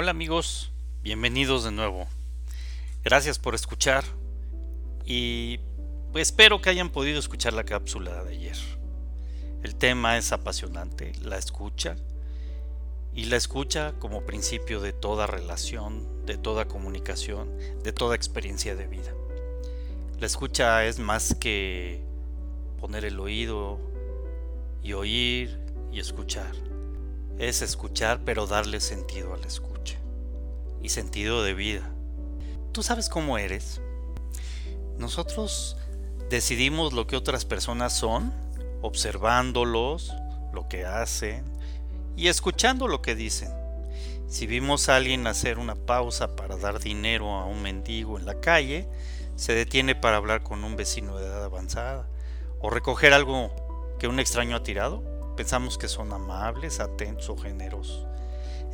Hola amigos, bienvenidos de nuevo. Gracias por escuchar y pues espero que hayan podido escuchar la cápsula de ayer. El tema es apasionante, la escucha y la escucha como principio de toda relación, de toda comunicación, de toda experiencia de vida. La escucha es más que poner el oído y oír y escuchar. Es escuchar pero darle sentido a la escucha y sentido de vida. ¿Tú sabes cómo eres? Nosotros decidimos lo que otras personas son, observándolos, lo que hacen y escuchando lo que dicen. Si vimos a alguien hacer una pausa para dar dinero a un mendigo en la calle, se detiene para hablar con un vecino de edad avanzada o recoger algo que un extraño ha tirado, pensamos que son amables, atentos o generosos.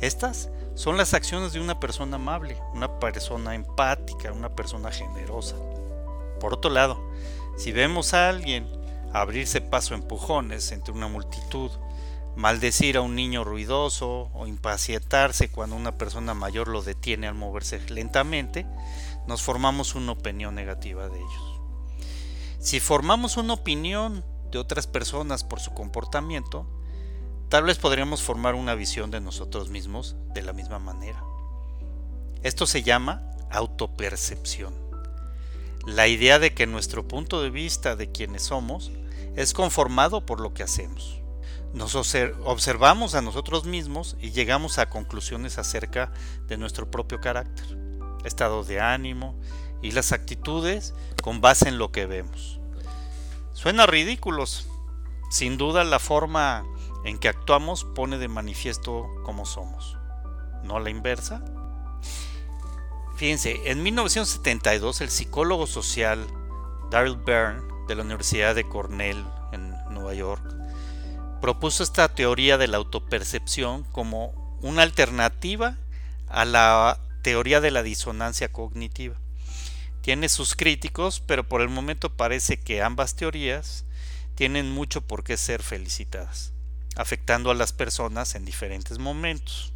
Estas son las acciones de una persona amable, una persona empática, una persona generosa. Por otro lado, si vemos a alguien abrirse paso a empujones entre una multitud, maldecir a un niño ruidoso o impacientarse cuando una persona mayor lo detiene al moverse lentamente, nos formamos una opinión negativa de ellos. Si formamos una opinión de otras personas por su comportamiento, tal vez podríamos formar una visión de nosotros mismos de la misma manera. Esto se llama autopercepción. La idea de que nuestro punto de vista de quienes somos es conformado por lo que hacemos. Nos observamos a nosotros mismos y llegamos a conclusiones acerca de nuestro propio carácter, estado de ánimo y las actitudes con base en lo que vemos. Suena ridículos. Sin duda la forma en que actuamos pone de manifiesto cómo somos, no la inversa. Fíjense, en 1972 el psicólogo social Daryl Byrne de la Universidad de Cornell en Nueva York propuso esta teoría de la autopercepción como una alternativa a la teoría de la disonancia cognitiva. Tiene sus críticos, pero por el momento parece que ambas teorías tienen mucho por qué ser felicitadas afectando a las personas en diferentes momentos.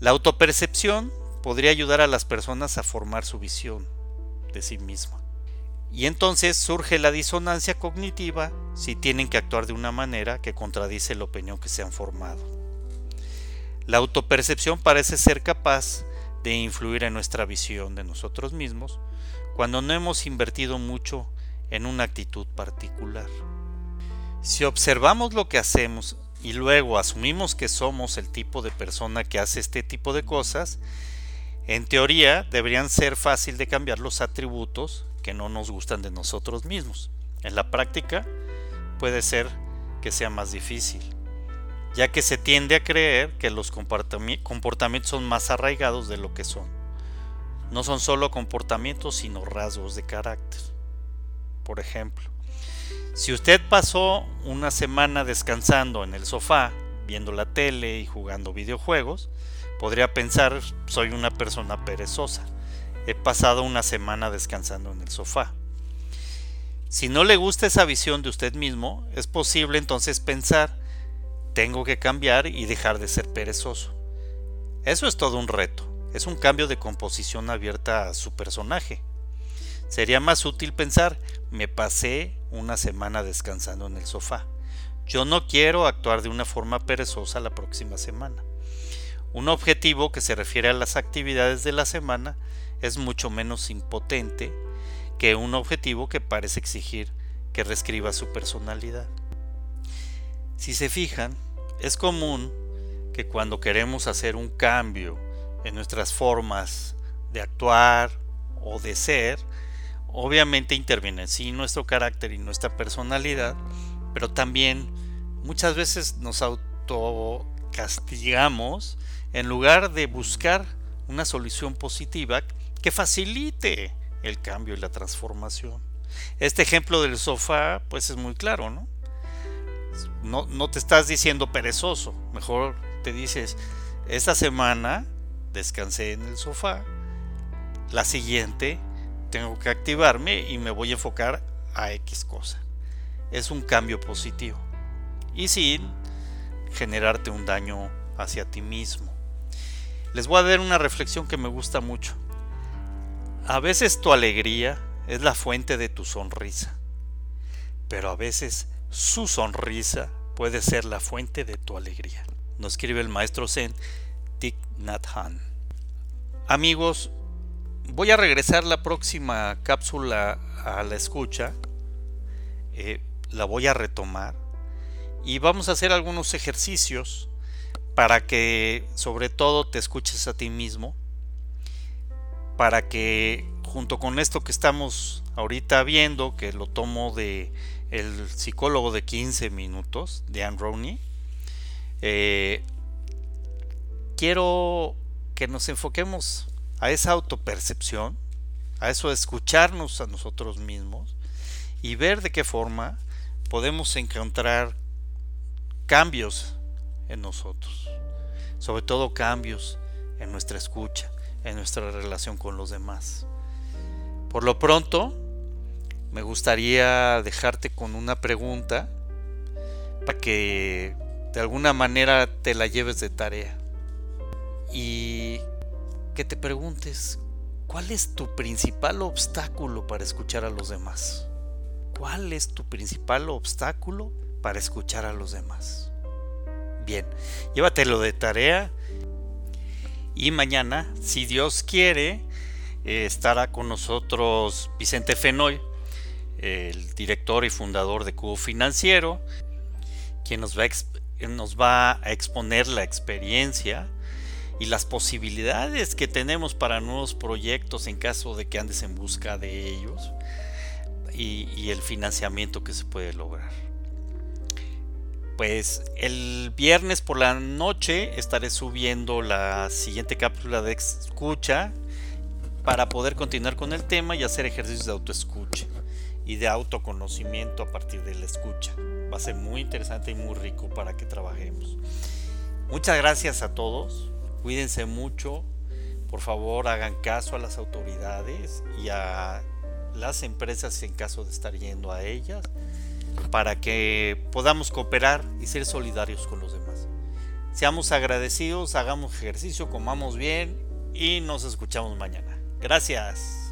La autopercepción podría ayudar a las personas a formar su visión de sí misma. Y entonces surge la disonancia cognitiva si tienen que actuar de una manera que contradice la opinión que se han formado. La autopercepción parece ser capaz de influir en nuestra visión de nosotros mismos cuando no hemos invertido mucho en una actitud particular. Si observamos lo que hacemos y luego asumimos que somos el tipo de persona que hace este tipo de cosas, en teoría deberían ser fácil de cambiar los atributos que no nos gustan de nosotros mismos. En la práctica puede ser que sea más difícil, ya que se tiende a creer que los comportamientos son más arraigados de lo que son. No son solo comportamientos, sino rasgos de carácter. Por ejemplo, si usted pasó una semana descansando en el sofá, viendo la tele y jugando videojuegos, podría pensar soy una persona perezosa. He pasado una semana descansando en el sofá. Si no le gusta esa visión de usted mismo, es posible entonces pensar tengo que cambiar y dejar de ser perezoso. Eso es todo un reto, es un cambio de composición abierta a su personaje. Sería más útil pensar me pasé una semana descansando en el sofá. Yo no quiero actuar de una forma perezosa la próxima semana. Un objetivo que se refiere a las actividades de la semana es mucho menos impotente que un objetivo que parece exigir que reescriba su personalidad. Si se fijan, es común que cuando queremos hacer un cambio en nuestras formas de actuar o de ser, obviamente interviene sí nuestro carácter y nuestra personalidad, pero también muchas veces nos autocastigamos en lugar de buscar una solución positiva que facilite el cambio y la transformación. Este ejemplo del sofá pues es muy claro. No, no te estás diciendo perezoso, mejor te dices, esta semana descansé en el sofá, la siguiente tengo que activarme y me voy a enfocar a X cosa. Es un cambio positivo y sin generarte un daño hacia ti mismo. les voy a dar una reflexión que me gusta mucho. A veces tu alegría es la fuente de tu sonrisa, pero a veces su sonrisa puede ser la fuente de tu alegría. Nos escribe el maestro Zen Thich Nhat Hanh. Amigos, voy a regresar la próxima cápsula a la escucha. Eh, la voy a retomar y vamos a hacer algunos ejercicios para que sobre todo te escuches a ti mismo, para que junto con esto que estamos ahorita viendo, que lo tomo de el psicólogo de 15 minutos, de Anne Rowney, eh, quiero que nos enfoquemos a esa autopercepción, a eso de escucharnos a nosotros mismos y ver de qué forma podemos encontrar cambios en nosotros, sobre todo cambios en nuestra escucha, en nuestra relación con los demás. Por lo pronto, me gustaría dejarte con una pregunta para que de alguna manera te la lleves de tarea y que te preguntes, ¿cuál es tu principal obstáculo para escuchar a los demás? ¿Cuál es tu principal obstáculo para escuchar a los demás? Bien, llévatelo de tarea y mañana, si Dios quiere, eh, estará con nosotros Vicente Fenoy, el director y fundador de Cubo Financiero, quien nos va, a nos va a exponer la experiencia y las posibilidades que tenemos para nuevos proyectos en caso de que andes en busca de ellos y, el financiamiento que se puede lograr. Pues el viernes por la noche estaré subiendo la siguiente cápsula de escucha para poder continuar con el tema y hacer ejercicios de autoescucha y de autoconocimiento a partir de la escucha. Va a ser muy interesante y muy rico para que trabajemos. Muchas gracias a todos. Cuídense mucho. Por favor, hagan caso a las autoridades y a las empresas en caso de estar yendo a ellas para que podamos cooperar y ser solidarios con los demás. Seamos agradecidos, hagamos ejercicio, comamos bien y nos escuchamos mañana. Gracias.